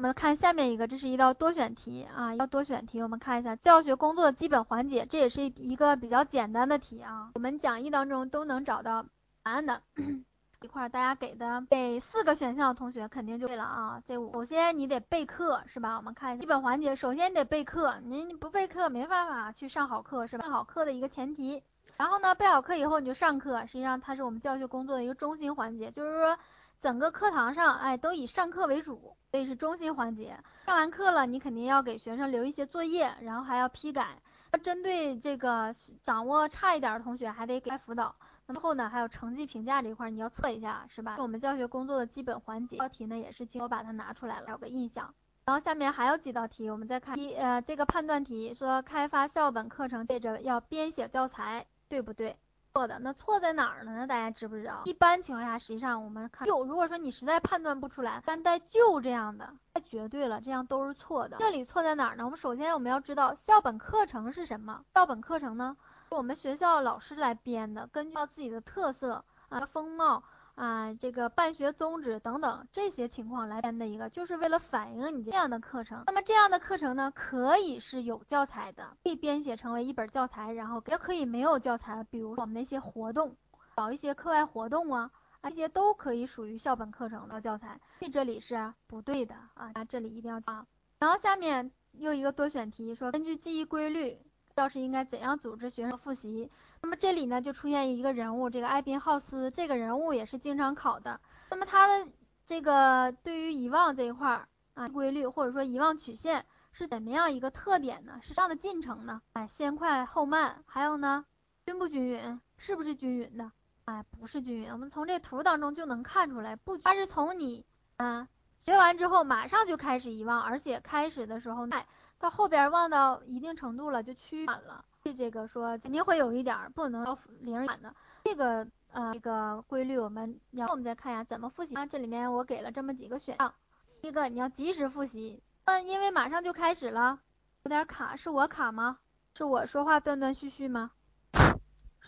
我们看下面一个，这是一道多选题啊，一道多选题，我们看一下教学工作的基本环节，这也是一个比较简单的题啊，我们讲义当中都能找到答案的。一块大家给的给四个选项同学肯定就对了啊，这五首先你得备课是吧？我们看一下基本环节，首先你得备课，你你不备课没办法去上好课是吧？上好课的一个前提，然后呢备好课以后你就上课，实际上它是我们教学工作的一个中心环节，就是说整个课堂上哎都以上课为主，所以是中心环节。上完课了，你肯定要给学生留一些作业，然后还要批改，针对这个掌握差一点的同学还得给辅导。那么后呢，还有成绩评价这一块，你要测一下，是吧？我们教学工作的基本环节。道题呢，也是经我把它拿出来了，有个印象。然后下面还有几道题，我们再看一呃这个判断题，说开发校本课程，接着要编写教材，对不对？错的。那错在哪儿了呢？大家知不知道？一般情况下，实际上我们看就如果说你实在判断不出来，单带就这样的，太绝对了，这样都是错的。这里错在哪儿呢？我们首先我们要知道校本课程是什么？校本课程呢？我们学校老师来编的，根据自己的特色啊、风貌啊、这个办学宗旨等等这些情况来编的一个，就是为了反映你这样的课程。那么这样的课程呢，可以是有教材的，可以编写成为一本教材，然后也可以没有教材，比如我们那些活动，搞一些课外活动啊，这些都可以属于校本课程的教材。这这里是不对的啊，这里一定要啊。然后下面又一个多选题，说根据记忆规律。教师应该怎样组织学生复习？那么这里呢就出现一个人物，这个艾宾浩斯这个人物也是经常考的。那么他的这个对于遗忘这一块儿啊规律或者说遗忘曲线是怎么样一个特点呢？是这样的进程呢？哎，先快后慢，还有呢均不均匀？是不是均匀的？哎，不是均匀。我们从这图当中就能看出来，不，它是从你啊学完之后马上就开始遗忘，而且开始的时候哎。到后边忘到一定程度了就趋缓了，这个说肯定会有一点不能到零满的这个呃这个规律，我们然后我们再看一下怎么复习啊？这里面我给了这么几个选项，一个你要及时复习，嗯，因为马上就开始了，有点卡，是我卡吗？是我说话断断续续吗？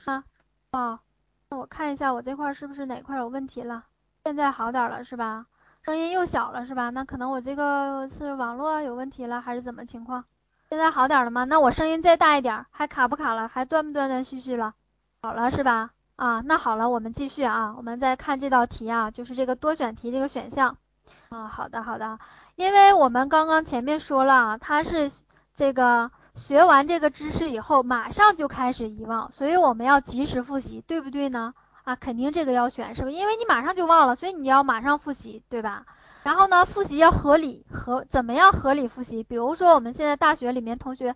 啊，哦，那我看一下我这块是不是哪块有问题了？现在好点了是吧？声音又小了是吧？那可能我这个是网络有问题了，还是怎么情况？现在好点了吗？那我声音再大一点，还卡不卡了？还断不断断续续了？好了是吧？啊，那好了，我们继续啊，我们再看这道题啊，就是这个多选题这个选项啊。好的好的，因为我们刚刚前面说了，它是这个学完这个知识以后马上就开始遗忘，所以我们要及时复习，对不对呢？啊，肯定这个要选，是不？因为你马上就忘了，所以你要马上复习，对吧？然后呢，复习要合理，合怎么样合理复习？比如说我们现在大学里面同学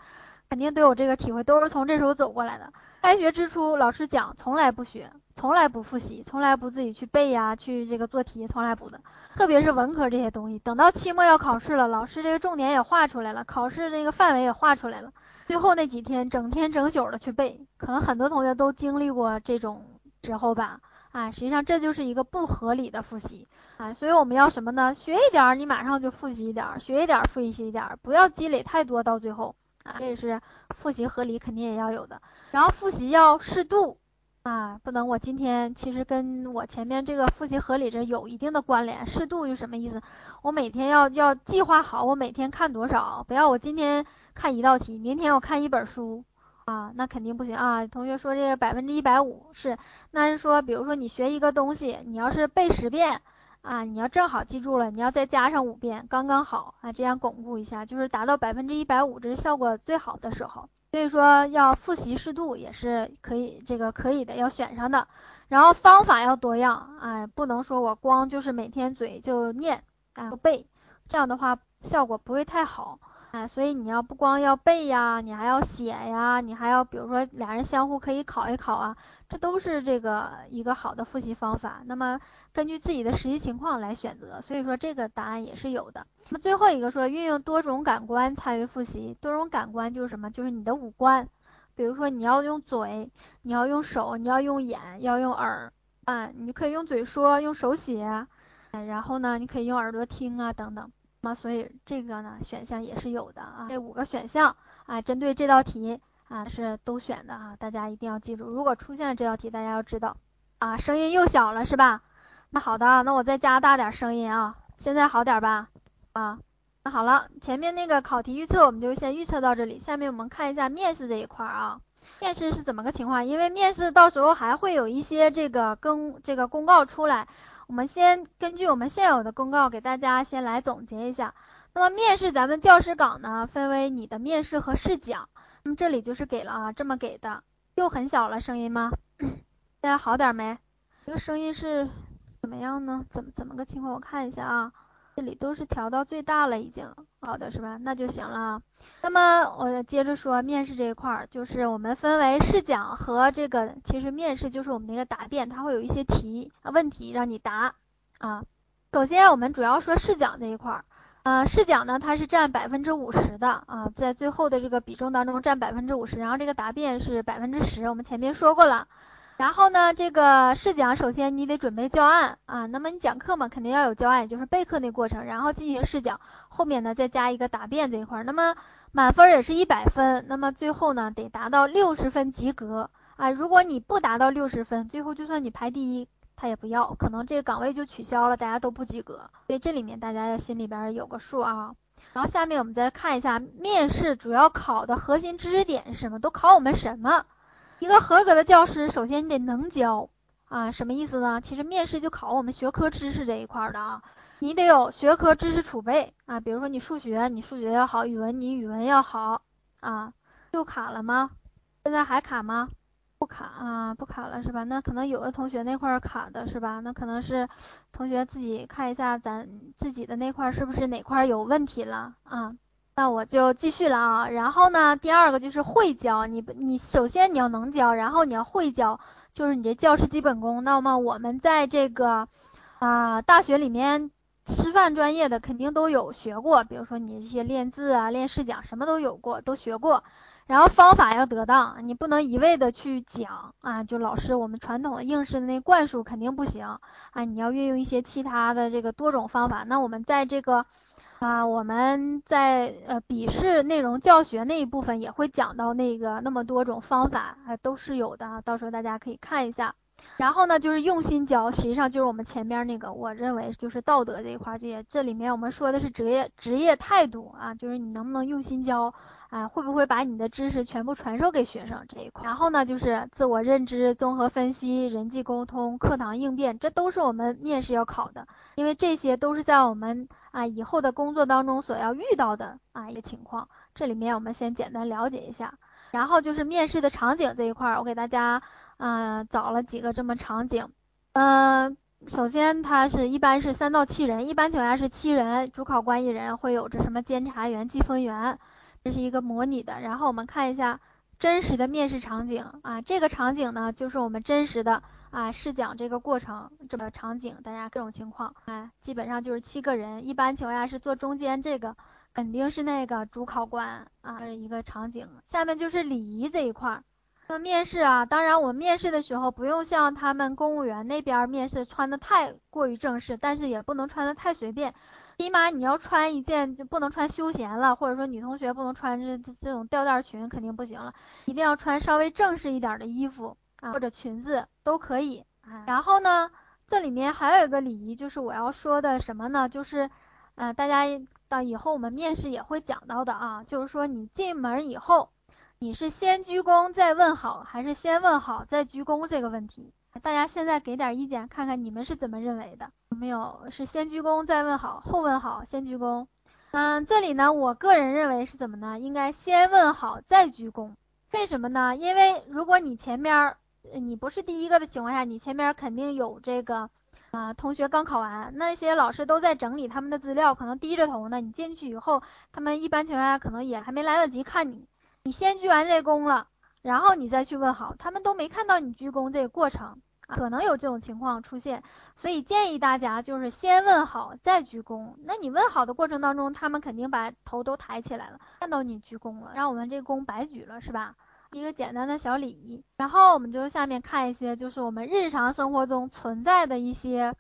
肯定都有这个体会，都是从这时候走过来的。开学之初，老师讲从来不学，从来不复习，从来不自己去背呀，去这个做题，从来不的。特别是文科这些东西，等到期末要考试了，老师这个重点也画出来了，考试这个范围也画出来了，最后那几天整天整宿的去背，可能很多同学都经历过这种。时候吧，啊，实际上这就是一个不合理的复习，啊，所以我们要什么呢？学一点儿，你马上就复习一点儿，学一点儿复习一点儿，不要积累太多，到最后，啊，这也是复习合理肯定也要有的。然后复习要适度，啊，不能我今天其实跟我前面这个复习合理这有一定的关联。适度是什么意思？我每天要要计划好，我每天看多少，不要我今天看一道题，明天我看一本书。啊，那肯定不行啊！同学说这个百分之一百五是，那是说，比如说你学一个东西，你要是背十遍啊，你要正好记住了，你要再加上五遍，刚刚好啊，这样巩固一下，就是达到百分之一百五，这是效果最好的时候。所以说要复习适度也是可以，这个可以的，要选上的。然后方法要多样，哎，不能说我光就是每天嘴就念啊背，这样的话效果不会太好。啊，所以你要不光要背呀，你还要写呀，你还要比如说俩人相互可以考一考啊，这都是这个一个好的复习方法。那么根据自己的实际情况来选择，所以说这个答案也是有的。那么最后一个说运用多种感官参与复习，多种感官就是什么？就是你的五官，比如说你要用嘴，你要用手，你要用眼，要用耳，啊，你可以用嘴说，用手写，然后呢，你可以用耳朵听啊，等等。那所以这个呢选项也是有的啊，这五个选项啊，针对这道题啊是都选的啊，大家一定要记住。如果出现了这道题，大家要知道啊，声音又小了是吧？那好的，那我再加大点声音啊，现在好点吧？啊，那好了，前面那个考题预测我们就先预测到这里，下面我们看一下面试这一块啊。面试是怎么个情况？因为面试到时候还会有一些这个公这个公告出来，我们先根据我们现有的公告给大家先来总结一下。那么面试咱们教师岗呢，分为你的面试和试讲。那么这里就是给了啊，这么给的，又很小了声音吗？大家好点没？这个声音是怎么样呢？怎么怎么个情况？我看一下啊。这里都是调到最大了，已经好的是吧？那就行了。那么我接着说面试这一块儿，就是我们分为试讲和这个，其实面试就是我们那个答辩，它会有一些题问题让你答啊。首先我们主要说试讲这一块儿，呃，试讲呢它是占百分之五十的啊，在最后的这个比重当中占百分之五十，然后这个答辩是百分之十，我们前面说过了。然后呢，这个试讲首先你得准备教案啊，那么你讲课嘛，肯定要有教案，就是备课那过程，然后进行试讲，后面呢再加一个答辩这一块，那么满分也是一百分，那么最后呢得达到六十分及格啊，如果你不达到六十分，最后就算你排第一，他也不要，可能这个岗位就取消了，大家都不及格，所以这里面大家要心里边有个数啊。然后下面我们再看一下面试主要考的核心知识点是什么，都考我们什么？一个合格的教师，首先你得能教啊，什么意思呢？其实面试就考我们学科知识这一块的啊，你得有学科知识储备啊，比如说你数学，你数学要好；语文，你语文要好啊。又卡了吗？现在还卡吗？不卡啊，不卡了是吧？那可能有的同学那块卡的是吧？那可能是同学自己看一下咱自己的那块是不是哪块有问题了啊？那我就继续了啊，然后呢，第二个就是会教，你你首先你要能教，然后你要会教，就是你这教师基本功。那么我们在这个啊大学里面，师范专业的肯定都有学过，比如说你这些练字啊、练试讲什么都有过，都学过。然后方法要得当，你不能一味的去讲啊，就老师我们传统的应试的那灌输肯定不行啊，你要运用一些其他的这个多种方法。那我们在这个。啊，我们在呃笔试内容教学那一部分也会讲到那个那么多种方法，啊都是有的，到时候大家可以看一下。然后呢，就是用心教，实际上就是我们前面那个，我认为就是道德这一块，这也这里面我们说的是职业职业态度啊，就是你能不能用心教。啊，会不会把你的知识全部传授给学生这一块？然后呢，就是自我认知、综合分析、人际沟通、课堂应变，这都是我们面试要考的，因为这些都是在我们啊以后的工作当中所要遇到的啊一个情况。这里面我们先简单了解一下，然后就是面试的场景这一块，我给大家嗯找了几个这么场景。嗯，首先它是一般是三到七人，一般情况下是七人，主考官一人，会有着什么监察员、记分员。这是一个模拟的，然后我们看一下真实的面试场景啊，这个场景呢就是我们真实的啊试讲这个过程这个场景，大家各种情况啊，基本上就是七个人，一般情况下是坐中间这个肯定是那个主考官啊一个场景。下面就是礼仪这一块，那面试啊，当然我们面试的时候不用像他们公务员那边面试穿的太过于正式，但是也不能穿的太随便。起码你要穿一件就不能穿休闲了，或者说女同学不能穿这这种吊带裙肯定不行了，一定要穿稍微正式一点的衣服啊或者裙子都可以。然后呢，这里面还有一个礼仪，就是我要说的什么呢？就是，呃，大家到以后我们面试也会讲到的啊，就是说你进门以后，你是先鞠躬再问好，还是先问好再鞠躬这个问题？大家现在给点意见，看看你们是怎么认为的？有没有是先鞠躬再问好，后问好先鞠躬？嗯，这里呢，我个人认为是怎么呢？应该先问好再鞠躬。为什么呢？因为如果你前面你不是第一个的情况下，你前面肯定有这个啊同学刚考完，那些老师都在整理他们的资料，可能低着头呢。你进去以后，他们一般情况下可能也还没来得及看你，你先鞠完这躬了，然后你再去问好，他们都没看到你鞠躬这个过程。可能有这种情况出现，所以建议大家就是先问好再鞠躬。那你问好的过程当中，他们肯定把头都抬起来了，看到你鞠躬了，让我们这躬白举了，是吧？一个简单的小礼仪。然后我们就下面看一些，就是我们日常生活中存在的一些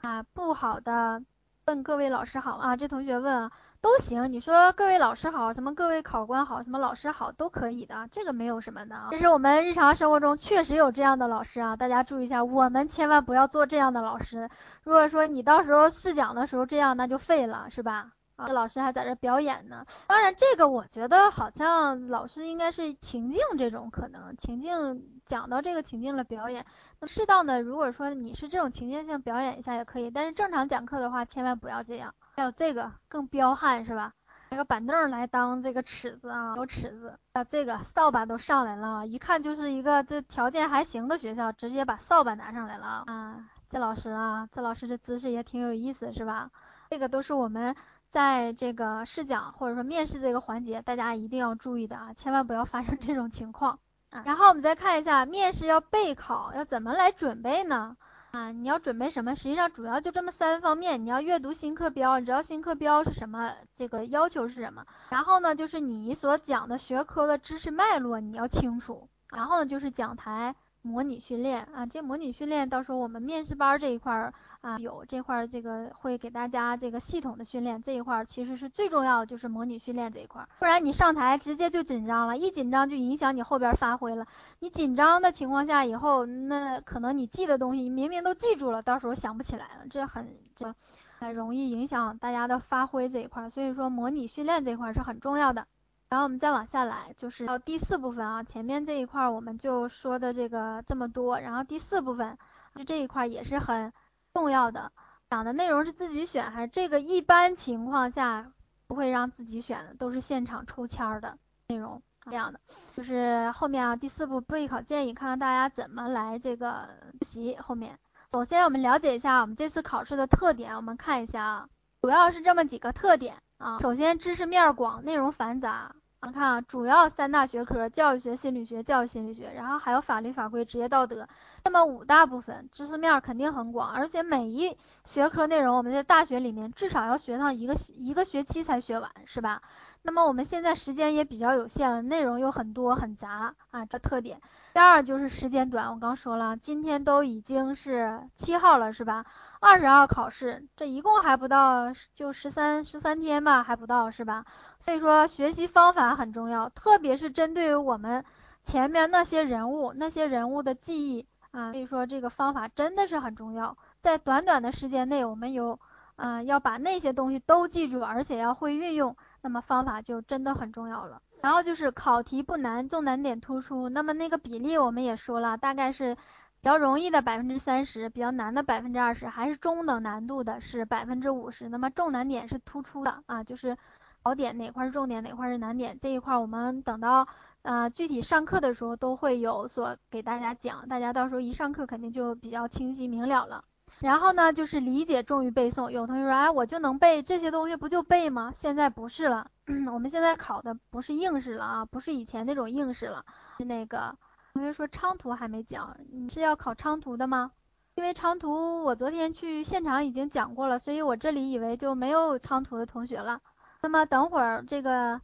啊不好的。问各位老师好啊，这同学问啊。都行，你说各位老师好，什么各位考官好，什么老师好都可以的，这个没有什么的啊。这是我们日常生活中确实有这样的老师啊，大家注意一下，我们千万不要做这样的老师。如果说你到时候试讲的时候这样，那就废了，是吧？啊，老师还在这表演呢。当然，这个我觉得好像老师应该是情境这种可能，情境讲到这个情境了表演，那适当的如果说你是这种情境性表演一下也可以，但是正常讲课的话千万不要这样。还有这个更彪悍是吧？拿个板凳来当这个尺子啊，有尺子啊，这个扫把都上来了，一看就是一个这条件还行的学校，直接把扫把拿上来了啊。这老师啊，这老师这姿势也挺有意思，是吧？这个都是我们在这个试讲或者说面试这个环节，大家一定要注意的啊，千万不要发生这种情况。然后我们再看一下，面试要备考，要怎么来准备呢？啊，你要准备什么？实际上主要就这么三方面，你要阅读新课标，你知道新课标是什么？这个要求是什么？然后呢，就是你所讲的学科的知识脉络你要清楚。然后呢，就是讲台。模拟训练啊，这模拟训练到时候我们面试班这一块儿啊有这块儿这个会给大家这个系统的训练这一块儿其实是最重要的就是模拟训练这一块儿，不然你上台直接就紧张了，一紧张就影响你后边发挥了。你紧张的情况下以后那可能你记的东西明明都记住了，到时候想不起来了，这很这很容易影响大家的发挥这一块儿，所以说模拟训练这一块儿是很重要的。然后我们再往下来，就是到第四部分啊，前面这一块我们就说的这个这么多，然后第四部分就这一块也是很重要的，讲的内容是自己选还是这个一般情况下不会让自己选的，都是现场抽签的内容这样的，就是后面啊第四步备考建议，看看大家怎么来这个复习后面。首先我们了解一下我们这次考试的特点，我们看一下啊，主要是这么几个特点啊，首先知识面广，内容繁杂。我们看啊，主要三大学科：教育学、心理学、教育心理学，然后还有法律法规、职业道德。那么五大部分知识面肯定很广，而且每一学科内容我们在大学里面至少要学上一个一个学期才学完，是吧？那么我们现在时间也比较有限了，内容又很多很杂啊，这特点。第二就是时间短，我刚说了，今天都已经是七号了，是吧？二十号考试，这一共还不到就十三十三天吧，还不到是吧？所以说学习方法很重要，特别是针对于我们前面那些人物那些人物的记忆啊，所以说这个方法真的是很重要，在短短的时间内，我们有啊要把那些东西都记住，而且要会运用。那么方法就真的很重要了。然后就是考题不难，重难点突出。那么那个比例我们也说了，大概是比较容易的百分之三十，比较难的百分之二十，还是中等难度的是百分之五十。那么重难点是突出的啊，就是考点哪块是重点，哪块是难点这一块，我们等到呃具体上课的时候都会有所给大家讲，大家到时候一上课肯定就比较清晰明了了。然后呢，就是理解重于背诵。有同学说，哎，我就能背这些东西，不就背吗？现在不是了，我们现在考的不是应试了啊，不是以前那种应试了。是那个同学说昌图还没讲，你是要考昌图的吗？因为昌图我昨天去现场已经讲过了，所以我这里以为就没有昌图的同学了。那么等会儿这个。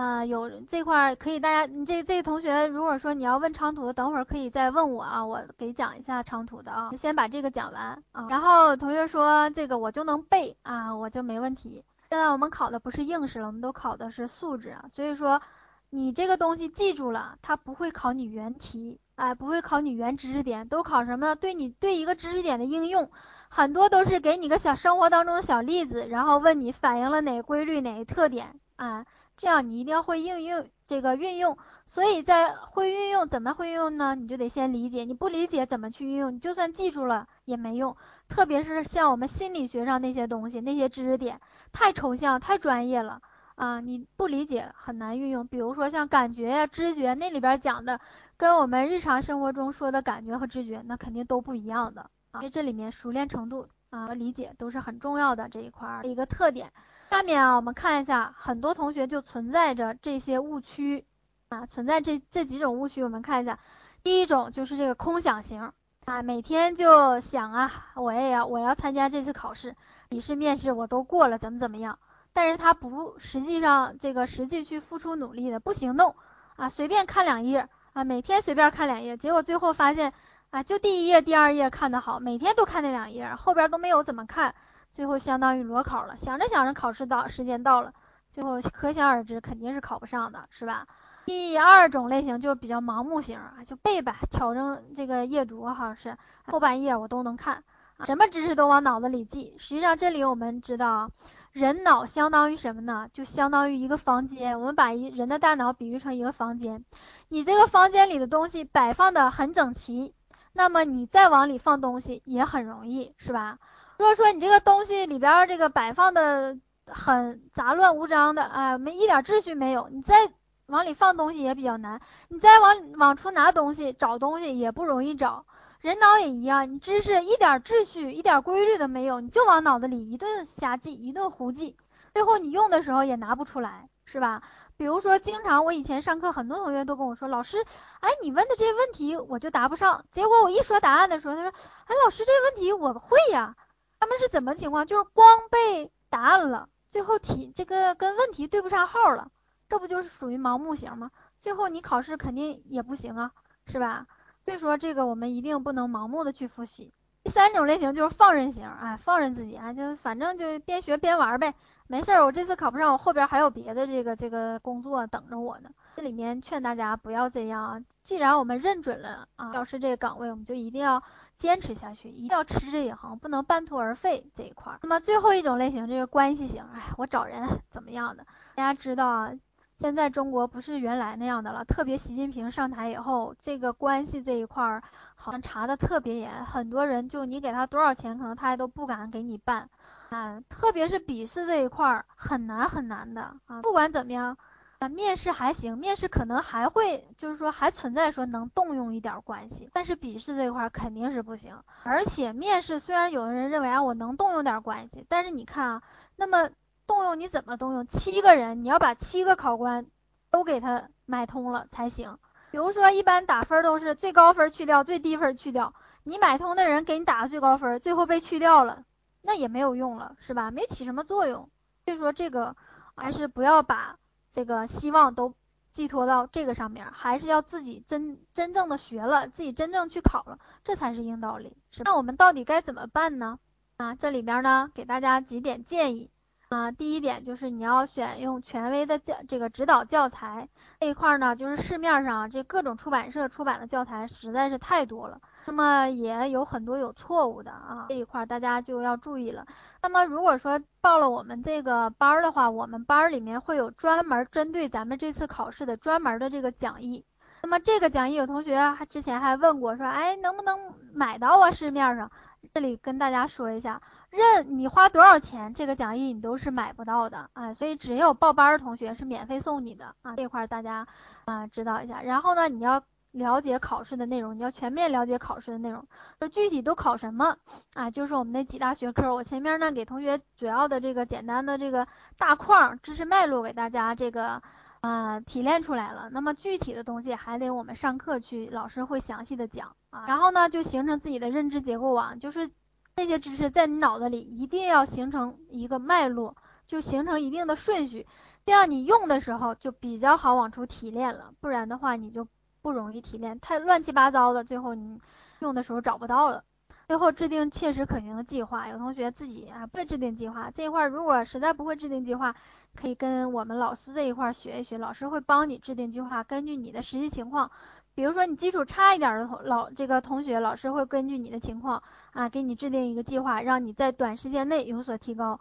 啊，有这块可以，大家你这这同学，如果说你要问长途，等会儿可以再问我啊，我给讲一下长途的啊，先把这个讲完啊。然后同学说这个我就能背啊，我就没问题。现在我们考的不是应试了，我们都考的是素质啊，所以说你这个东西记住了，它不会考你原题，哎，不会考你原知识点，都考什么？对你对一个知识点的应用，很多都是给你个小生活当中的小例子，然后问你反映了哪个规律，哪个特点啊？这样你一定要会应用这个运用，所以在会运用怎么会用呢？你就得先理解，你不理解怎么去运用，你就算记住了也没用。特别是像我们心理学上那些东西，那些知识点太抽象、太专业了啊，你不理解很难运用。比如说像感觉呀、知觉，那里边讲的跟我们日常生活中说的感觉和知觉，那肯定都不一样的啊。因为这里面熟练程度啊和理解都是很重要的这一块的一个特点。下面啊，我们看一下，很多同学就存在着这些误区啊，存在这这几种误区，我们看一下。第一种就是这个空想型啊，每天就想啊，我也要我要参加这次考试，笔试面试我都过了，怎么怎么样？但是他不实际上这个实际去付出努力的，不行动啊，随便看两页啊，每天随便看两页，结果最后发现啊，就第一页、第二页看得好，每天都看那两页，后边都没有怎么看。最后相当于裸考了，想着想着考试到时间到了，最后可想而知肯定是考不上的，是吧？第二种类型就是比较盲目型啊，就背吧，挑着这个阅读好像是后半页我都能看，什么知识都往脑子里记。实际上这里我们知道，人脑相当于什么呢？就相当于一个房间。我们把一人的大脑比喻成一个房间，你这个房间里的东西摆放的很整齐，那么你再往里放东西也很容易，是吧？如果说你这个东西里边这个摆放的很杂乱无章的，哎，没一点秩序没有，你再往里放东西也比较难，你再往往出拿东西找东西也不容易找。人脑也一样，你知识一点秩序、一点规律都没有，你就往脑子里一顿瞎记、一顿胡记，最后你用的时候也拿不出来，是吧？比如说，经常我以前上课，很多同学都跟我说，老师，哎，你问的这些问题我就答不上。结果我一说答案的时候，他说，哎，老师，这问题我会呀。他们是怎么情况？就是光背答案了，最后题这个跟问题对不上号了，这不就是属于盲目型吗？最后你考试肯定也不行啊，是吧？所以说这个我们一定不能盲目的去复习。第三种类型就是放任型，哎，放任自己啊，就反正就边学边玩呗，没事儿，我这次考不上，我后边还有别的这个这个工作等着我呢。这里面劝大家不要这样啊，既然我们认准了啊教师这个岗位，我们就一定要坚持下去，一定要持之以恒，不能半途而废这一块。那么最后一种类型就是关系型，哎，我找人怎么样的？大家知道啊。现在中国不是原来那样的了，特别习近平上台以后，这个关系这一块儿好像查的特别严，很多人就你给他多少钱，可能他都不敢给你办，啊，特别是笔试这一块儿很难很难的啊。不管怎么样，啊面试还行，面试可能还会就是说还存在说能动用一点关系，但是笔试这块肯定是不行。而且面试虽然有的人认为啊我能动用点关系，但是你看啊，那么。动用你怎么动用？七个人，你要把七个考官都给他买通了才行。比如说，一般打分都是最高分去掉，最低分去掉。你买通的人给你打的最高分，最后被去掉了，那也没有用了，是吧？没起什么作用。所以说，这个还是不要把这个希望都寄托到这个上面，还是要自己真真正的学了，自己真正去考了，这才是硬道理。那我们到底该怎么办呢？啊，这里边呢，给大家几点建议。啊，第一点就是你要选用权威的教这个指导教材这一块呢，就是市面上这各种出版社出版的教材实在是太多了，那么也有很多有错误的啊，这一块大家就要注意了。那么如果说报了我们这个班儿的话，我们班儿里面会有专门针对咱们这次考试的专门的这个讲义。那么这个讲义有同学还之前还问过说，哎，能不能买到啊？市面上？这里跟大家说一下。任你花多少钱，这个讲义你都是买不到的啊，所以只有报班的同学是免费送你的啊，这块大家啊知道一下。然后呢，你要了解考试的内容，你要全面了解考试的内容，就具体都考什么啊，就是我们那几大学科。我前面呢给同学主要的这个简单的这个大框知识脉络给大家这个啊提炼出来了。那么具体的东西还得我们上课去，老师会详细的讲啊。然后呢，就形成自己的认知结构网，就是。这些知识在你脑子里一定要形成一个脉络，就形成一定的顺序，这样你用的时候就比较好往出提炼了。不然的话，你就不容易提炼，太乱七八糟的，最后你用的时候找不到了。最后制定切实可行的计划。有同学自己啊不制定计划，这一块如果实在不会制定计划，可以跟我们老师这一块学一学，老师会帮你制定计划，根据你的实际情况。比如说你基础差一点的同老这个同学，老师会根据你的情况啊，给你制定一个计划，让你在短时间内有所提高。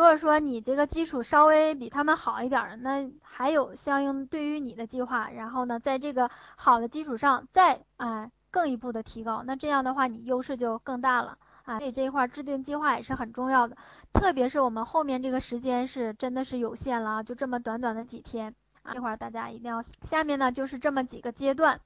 如果说你这个基础稍微比他们好一点，那还有相应对于你的计划，然后呢，在这个好的基础上再啊更一步的提高，那这样的话你优势就更大了啊。所以这一块制定计划也是很重要的，特别是我们后面这个时间是真的是有限了啊，就这么短短的几天啊，这块大家一定要。下面呢就是这么几个阶段。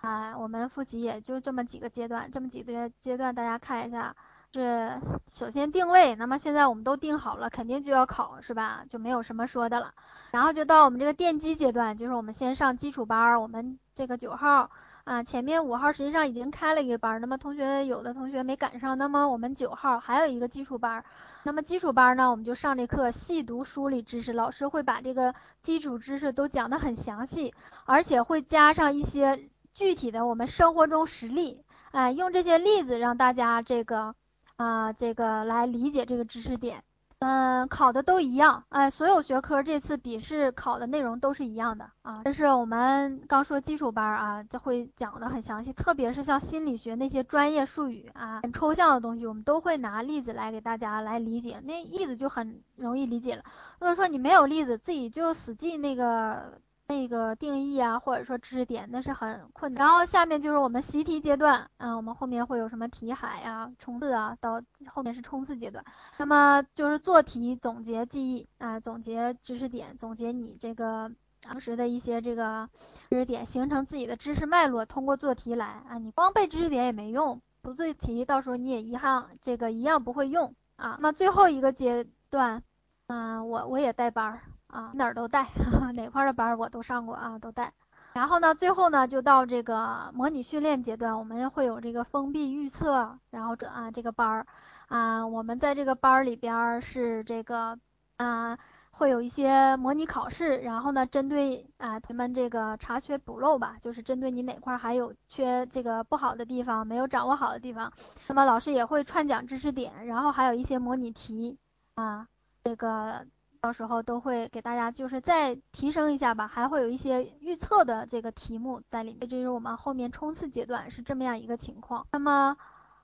啊，我们复习也就这么几个阶段，这么几个阶段，大家看一下。是首先定位，那么现在我们都定好了，肯定就要考，是吧？就没有什么说的了。然后就到我们这个奠基阶段，就是我们先上基础班，我们这个九号啊，前面五号实际上已经开了一个班，那么同学有的同学没赶上，那么我们九号还有一个基础班。那么基础班呢，我们就上这课，细读梳理知识，老师会把这个基础知识都讲得很详细，而且会加上一些。具体的，我们生活中实例，哎，用这些例子让大家这个啊，这个来理解这个知识点嗯，考的都一样，哎，所有学科这次笔试考的内容都是一样的啊。这是我们刚说基础班啊，就会讲的很详细，特别是像心理学那些专业术语啊，很抽象的东西，我们都会拿例子来给大家来理解，那例子就很容易理解了。如果说你没有例子，自己就死记那个。那个定义啊，或者说知识点，那是很困难。然后下面就是我们习题阶段，嗯，我们后面会有什么题海啊、冲刺啊，到后面是冲刺阶段。那么就是做题、总结记忆啊，总结知识点，总结你这个当时的一些这个知识点，形成自己的知识脉络。通过做题来啊，你光背知识点也没用，不做题，到时候你也一样这个一样不会用啊。那最后一个阶段，嗯，我我也带班儿。啊，哪儿都带，哪块的班我都上过啊，都带。然后呢，最后呢，就到这个模拟训练阶段，我们会有这个封闭预测，然后这啊这个班儿啊，我们在这个班儿里边是这个啊，会有一些模拟考试，然后呢，针对啊同学们这个查缺补漏吧，就是针对你哪块还有缺这个不好的地方，没有掌握好的地方，那么老师也会串讲知识点，然后还有一些模拟题啊，这个。到时候都会给大家就是再提升一下吧，还会有一些预测的这个题目在里面，这是我们后面冲刺阶段是这么样一个情况。那么，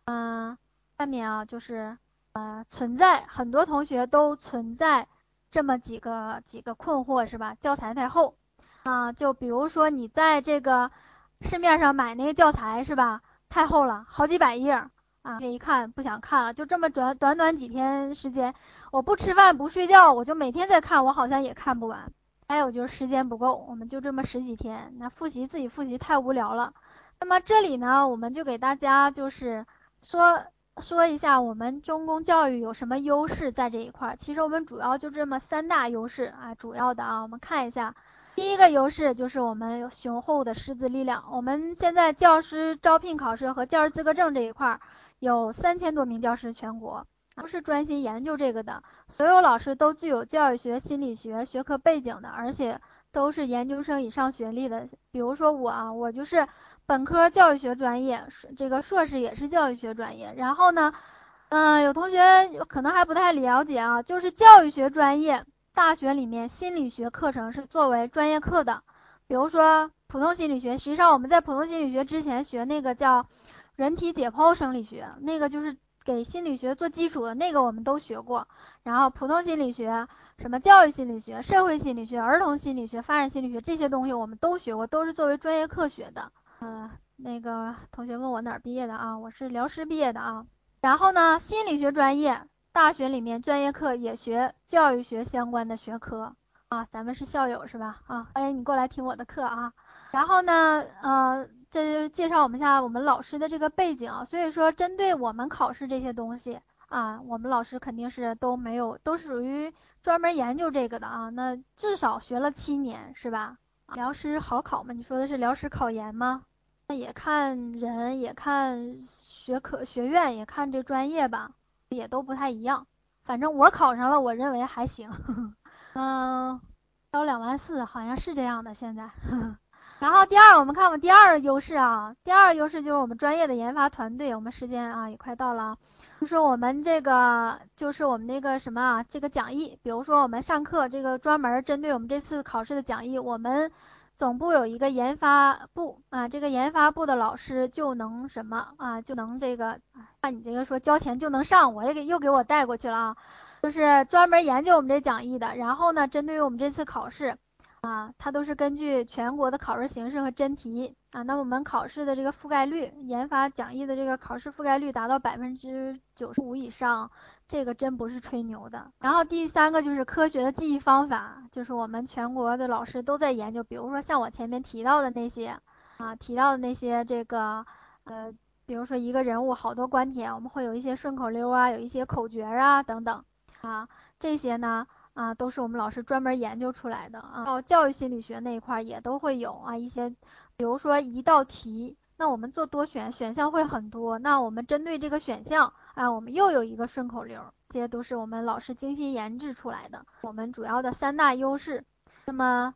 嗯，下面啊就是呃存在很多同学都存在这么几个几个困惑是吧？教材太厚啊，就比如说你在这个市面上买那个教材是吧？太厚了，好几百页。啊，这一看不想看了，就这么短短短几天时间，我不吃饭不睡觉，我就每天在看，我好像也看不完。还有就是时间不够，我们就这么十几天，那复习自己复习太无聊了。那么这里呢，我们就给大家就是说说一下我们中公教育有什么优势在这一块。其实我们主要就这么三大优势啊，主要的啊，我们看一下。第一个优势就是我们雄厚的师资力量。我们现在教师招聘考试和教师资格证这一块。有三千多名教师，全国都是专心研究这个的，所有老师都具有教育学、心理学学科背景的，而且都是研究生以上学历的。比如说我啊，我就是本科教育学专业，这个硕士也是教育学专业。然后呢，嗯，有同学可能还不太了解啊，就是教育学专业大学里面心理学课程是作为专业课的。比如说普通心理学，实际上我们在普通心理学之前学那个叫。人体解剖生理学，那个就是给心理学做基础的那个，我们都学过。然后普通心理学、什么教育心理学、社会心理学、儿童心理学、发展心理学这些东西我们都学过，都是作为专业课学的。嗯，那个同学问我哪儿毕业的啊？我是辽师毕业的啊。然后呢，心理学专业大学里面专业课也学教育学相关的学科啊。咱们是校友是吧？啊，欢迎你过来听我的课啊。然后呢，呃。这就是介绍我们下我们老师的这个背景，所以说针对我们考试这些东西啊，我们老师肯定是都没有，都属于专门研究这个的啊。那至少学了七年是吧？辽师好考吗？你说的是辽师考研吗？那也看人，也看学科学院，也看这专业吧，也都不太一样。反正我考上了，我认为还行。嗯，交两万四，好像是这样的现在。然后第二，我们看我们第二优势啊，第二优势就是我们专业的研发团队。我们时间啊也快到了，就是我们这个就是我们那个什么啊，这个讲义，比如说我们上课这个专门针对我们这次考试的讲义，我们总部有一个研发部啊，这个研发部的老师就能什么啊，就能这个，按你这个说交钱就能上，我也给又给我带过去了啊，就是专门研究我们这讲义的，然后呢，针对于我们这次考试。啊，它都是根据全国的考试形式和真题啊。那我们考试的这个覆盖率，研发讲义的这个考试覆盖率达到百分之九十五以上，这个真不是吹牛的。然后第三个就是科学的记忆方法，就是我们全国的老师都在研究。比如说像我前面提到的那些啊，提到的那些这个呃，比如说一个人物好多观点，我们会有一些顺口溜啊，有一些口诀啊等等啊，这些呢。啊，都是我们老师专门研究出来的啊。到教育心理学那一块也都会有啊，一些，比如说一道题，那我们做多选，选项会很多，那我们针对这个选项，啊，我们又有一个顺口溜，这些都是我们老师精心研制出来的。我们主要的三大优势。那么，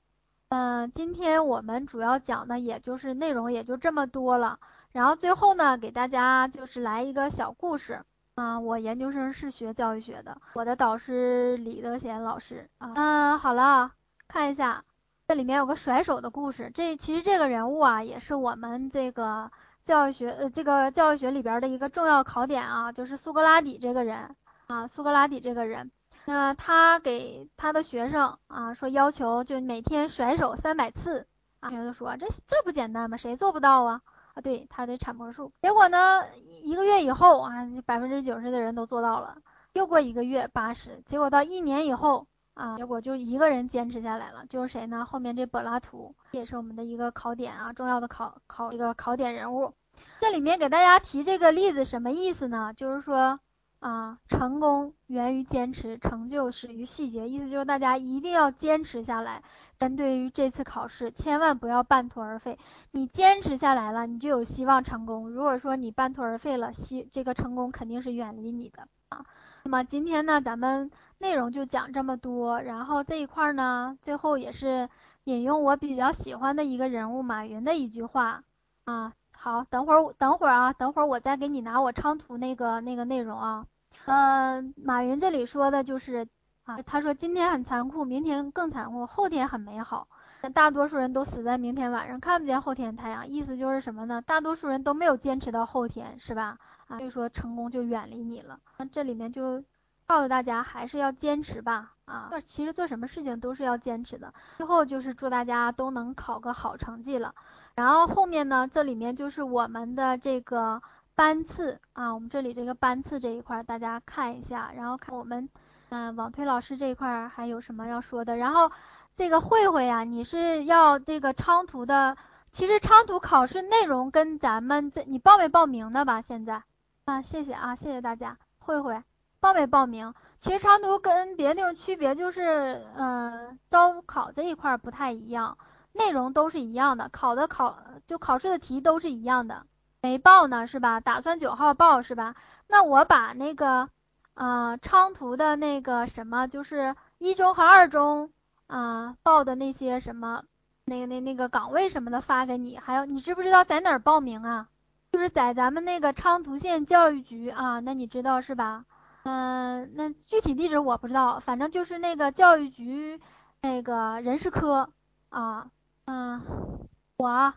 嗯，今天我们主要讲的也就是内容也就这么多了。然后最后呢，给大家就是来一个小故事。啊，我研究生是学教育学的，我的导师李德贤老师啊。嗯，好了，看一下，这里面有个甩手的故事，这其实这个人物啊，也是我们这个教育学呃这个教育学里边的一个重要考点啊，就是苏格拉底这个人啊，苏格拉底这个人。那他给他的学生啊说要求就每天甩手三百次啊，学生说这这不简单吗？谁做不到啊？对他的产魔术。结果呢，一个月以后啊，百分之九十的人都做到了。又过一个月八十，结果到一年以后啊，结果就一个人坚持下来了，就是谁呢？后面这柏拉图也是我们的一个考点啊，重要的考考一个考点人物。这里面给大家提这个例子什么意思呢？就是说。啊，成功源于坚持，成就始于细节。意思就是大家一定要坚持下来。针对于这次考试，千万不要半途而废。你坚持下来了，你就有希望成功。如果说你半途而废了，希这个成功肯定是远离你的啊。那么今天呢，咱们内容就讲这么多。然后这一块呢，最后也是引用我比较喜欢的一个人物马云的一句话啊。好，等会儿等会儿啊，等会儿我再给你拿我昌图那个那个内容啊。嗯，马云这里说的就是啊，他说今天很残酷，明天更残酷，后天很美好。但大多数人都死在明天晚上，看不见后天太阳。意思就是什么呢？大多数人都没有坚持到后天，是吧？啊，所以说成功就远离你了。那这里面就告诉大家，还是要坚持吧。啊，其实做什么事情都是要坚持的。最后就是祝大家都能考个好成绩了。然后后面呢，这里面就是我们的这个班次啊，我们这里这个班次这一块大家看一下，然后看我们嗯网推老师这一块还有什么要说的。然后这个慧慧啊，你是要这个昌图的，其实昌图考试内容跟咱们这你报没报名的吧？现在啊，谢谢啊，谢谢大家。慧慧报没报名？其实昌图跟别的地方区别就是嗯招考这一块不太一样。内容都是一样的，考的考就考试的题都是一样的，没报呢是吧？打算九号报是吧？那我把那个啊昌图的那个什么，就是一中和二中啊报的那些什么那个那那个岗位什么的发给你，还有你知不知道在哪儿报名啊？就是在咱们那个昌图县教育局啊，那你知道是吧？嗯，那具体地址我不知道，反正就是那个教育局那个人事科啊。嗯，我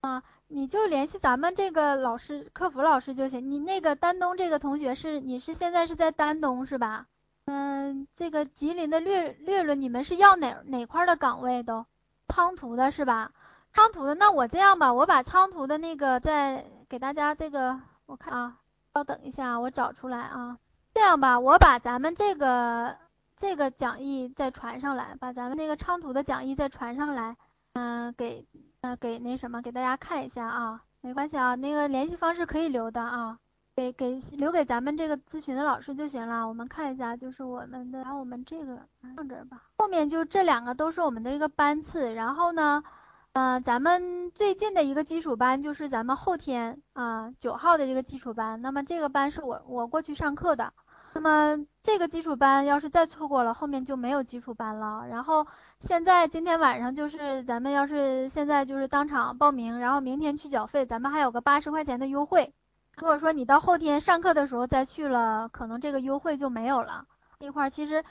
啊，你就联系咱们这个老师客服老师就行。你那个丹东这个同学是，你是现在是在丹东是吧？嗯，这个吉林的略略略，你们是要哪哪块的岗位都？昌图的是吧？昌图的，那我这样吧，我把昌图的那个再给大家这个，我看啊，稍等一下，我找出来啊。这样吧，我把咱们这个这个讲义再传上来，把咱们那个昌图的讲义再传上来。嗯，给嗯给那什么，给大家看一下啊，没关系啊，那个联系方式可以留的啊，给给留给咱们这个咨询的老师就行了。我们看一下，就是我们的，把我们这个放这儿吧。后面就这两个都是我们的一个班次，然后呢，嗯，咱们最近的一个基础班就是咱们后天啊九号的这个基础班，那么这个班是我我过去上课的。那么这个基础班要是再错过了，后面就没有基础班了。然后现在今天晚上就是咱们要是现在就是当场报名，然后明天去缴费，咱们还有个八十块钱的优惠。如果说你到后天上课的时候再去了，可能这个优惠就没有了。这块其实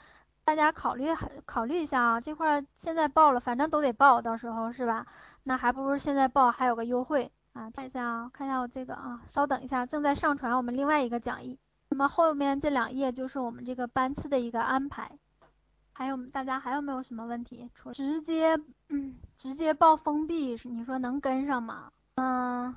大家考虑考虑一下啊，这块现在报了，反正都得报，到时候是吧？那还不如现在报，还有个优惠啊。看一下啊，看一下我这个啊，稍等一下，正在上传我们另外一个讲义。那么后面这两页就是我们这个班次的一个安排，还有大家还有没有什么问题？直接嗯直接报封闭，你说能跟上吗？嗯，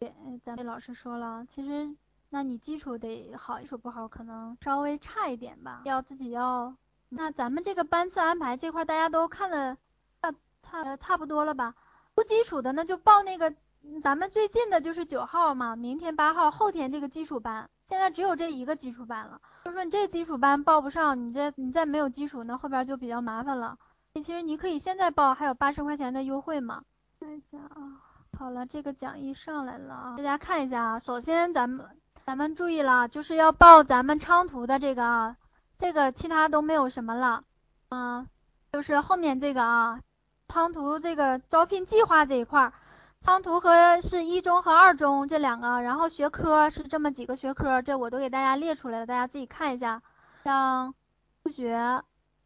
对，咱们老师说了，其实那你基础得好，基础不好可能稍微差一点吧，要自己要。那咱们这个班次安排这块大家都看的差差差不多了吧？不基础的那就报那个咱们最近的就是九号嘛，明天八号，后天这个基础班。现在只有这一个基础班了，就说你这基础班报不上，你这你再没有基础，那后边就比较麻烦了。其实你可以现在报，还有八十块钱的优惠嘛。看一下啊，好了，这个讲义上来了啊，大家看一下啊。首先咱们咱们注意了，就是要报咱们昌图的这个啊，这个其他都没有什么了，嗯，就是后面这个啊，昌图这个招聘计划这一块。仓图和是一中和二中这两个，然后学科是这么几个学科，这我都给大家列出来了，大家自己看一下。像数学，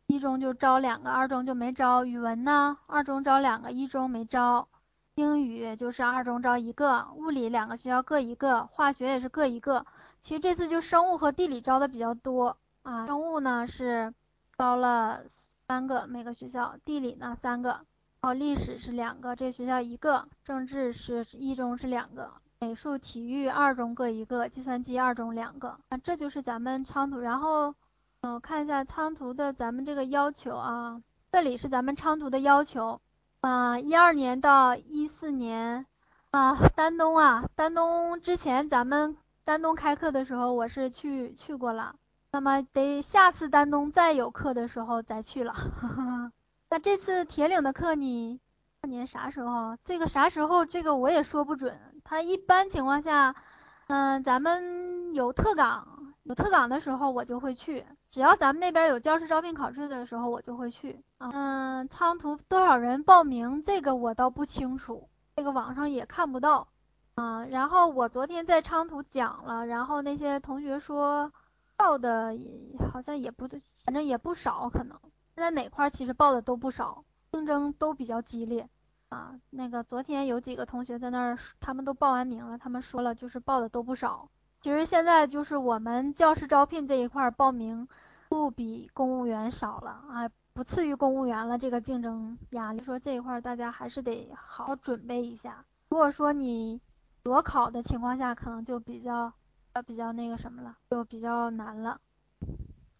一中就招两个，二中就没招；语文呢，二中招两个，一中没招；英语就是二中招一个，物理两个学校各一个，化学也是各一个。其实这次就生物和地理招的比较多啊，生物呢是招了三个每个学校，地理呢三个。哦，历史是两个，这学校一个；政治是一中是两个；美术、体育二中各一个；计算机二中两个。啊，这就是咱们昌图。然后，嗯，看一下昌图的咱们这个要求啊，这里是咱们昌图的要求。啊，一二年到一四年，啊，丹东啊，丹东之前咱们丹东开课的时候，我是去去过了。那么得下次丹东再有课的时候再去了。那这次铁岭的课你过年啥时候？这个啥时候？这个我也说不准。他一般情况下，嗯，咱们有特岗有特岗的时候我就会去。只要咱们那边有教师招聘考试的时候我就会去。嗯，仓图多少人报名？这个我倒不清楚，这个网上也看不到。嗯，然后我昨天在昌图讲了，然后那些同学说报的好像也不对，反正也不少可能。现在哪块其实报的都不少，竞争都比较激烈啊。那个昨天有几个同学在那儿，他们都报完名了，他们说了就是报的都不少。其实现在就是我们教师招聘这一块报名不比公务员少了啊，不次于公务员了。这个竞争压力，说这一块大家还是得好好准备一下。如果说你裸考的情况下，可能就比较呃比较那个什么了，就比较难了。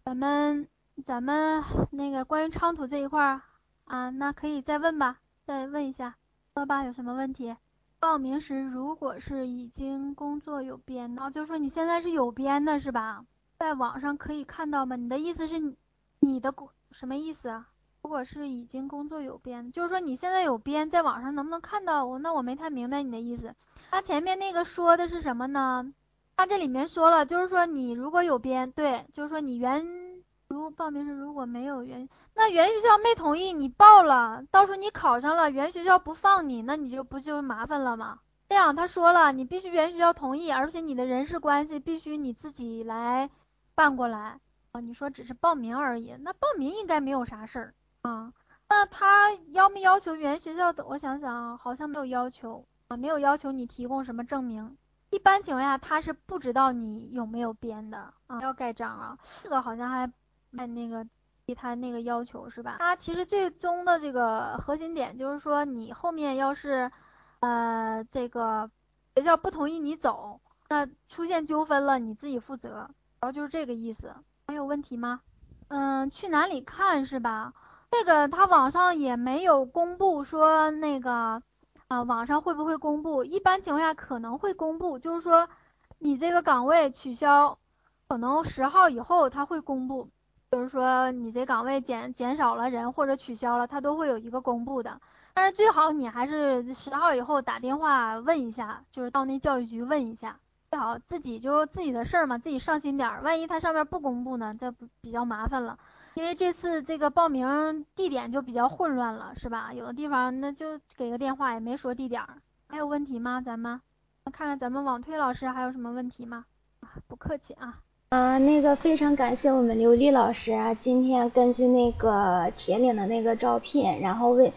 咱们。咱们那个关于昌图这一块儿啊，那可以再问吧，再问一下，说吧，有什么问题？报名时如果是已经工作有编的，就说你现在是有编的是吧？在网上可以看到吗？你的意思是你的工什么意思啊？如果是已经工作有编，就是说你现在有编，在网上能不能看到？我那我没太明白你的意思。他前面那个说的是什么呢？他这里面说了，就是说你如果有编，对，就是说你原。如报名时如果没有原，那原学校没同意你报了，到时候你考上了，原学校不放你，那你就不就麻烦了吗？这样他说了，你必须原学校同意，而且你的人事关系必须你自己来办过来啊。你说只是报名而已，那报名应该没有啥事儿啊。那他要没要求原学校的？我想想啊，好像没有要求啊，没有要求你提供什么证明。一般情况下他是不知道你有没有编的啊，要盖章啊，这个好像还。按那个他那个要求是吧？他其实最终的这个核心点就是说，你后面要是呃这个学校不同意你走，那出现纠纷了你自己负责，然后就是这个意思。还有问题吗？嗯，去哪里看是吧？这个他网上也没有公布说那个啊，网上会不会公布？一般情况下可能会公布，就是说你这个岗位取消，可能十号以后他会公布。就是说你这岗位减减少了人或者取消了，他都会有一个公布的。但是最好你还是十号以后打电话问一下，就是到那教育局问一下，最好自己就自己的事儿嘛，自己上心点儿。万一他上面不公布呢，这不比较麻烦了。因为这次这个报名地点就比较混乱了，是吧？有的地方那就给个电话也没说地点儿。还有问题吗？咱们看看咱们网推老师还有什么问题吗？啊，不客气啊。啊，那个非常感谢我们刘丽老师啊，今天根据那个铁岭的那个招聘，然后为，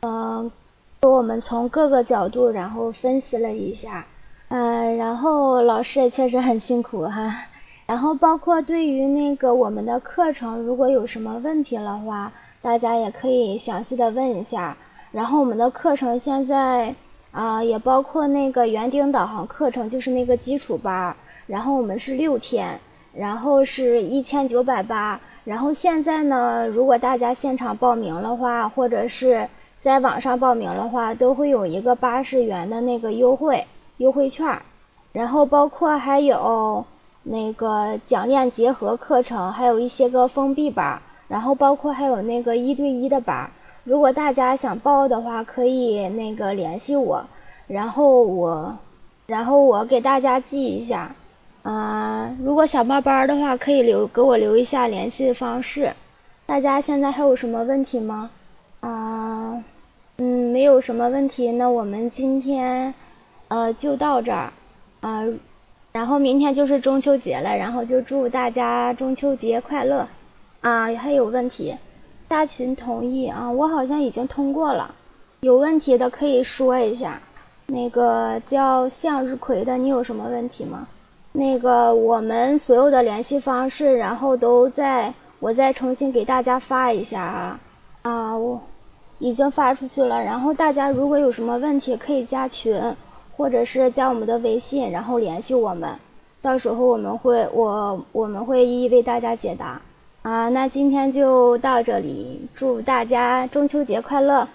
嗯，给我们从各个角度然后分析了一下，嗯，然后老师也确实很辛苦哈，然后包括对于那个我们的课程，如果有什么问题的话，大家也可以详细的问一下，然后我们的课程现在啊也包括那个园丁导航课程，就是那个基础班，然后我们是六天。然后是一千九百八，然后现在呢，如果大家现场报名的话，或者是在网上报名的话，都会有一个八十元的那个优惠优惠券，然后包括还有那个讲练结合课程，还有一些个封闭班，然后包括还有那个一对一的班，如果大家想报的话，可以那个联系我，然后我然后我给大家记一下。啊，如果想报班的话，可以留给我留一下联系方式。大家现在还有什么问题吗？啊，嗯，没有什么问题，那我们今天呃就到这儿啊，然后明天就是中秋节了，然后就祝大家中秋节快乐啊！还有问题？大群同意啊，我好像已经通过了，有问题的可以说一下。那个叫向日葵的，你有什么问题吗？那个我们所有的联系方式，然后都在，我再重新给大家发一下啊啊，我已经发出去了。然后大家如果有什么问题，可以加群，或者是加我们的微信，然后联系我们，到时候我们会我我们会一一为大家解答啊。那今天就到这里，祝大家中秋节快乐。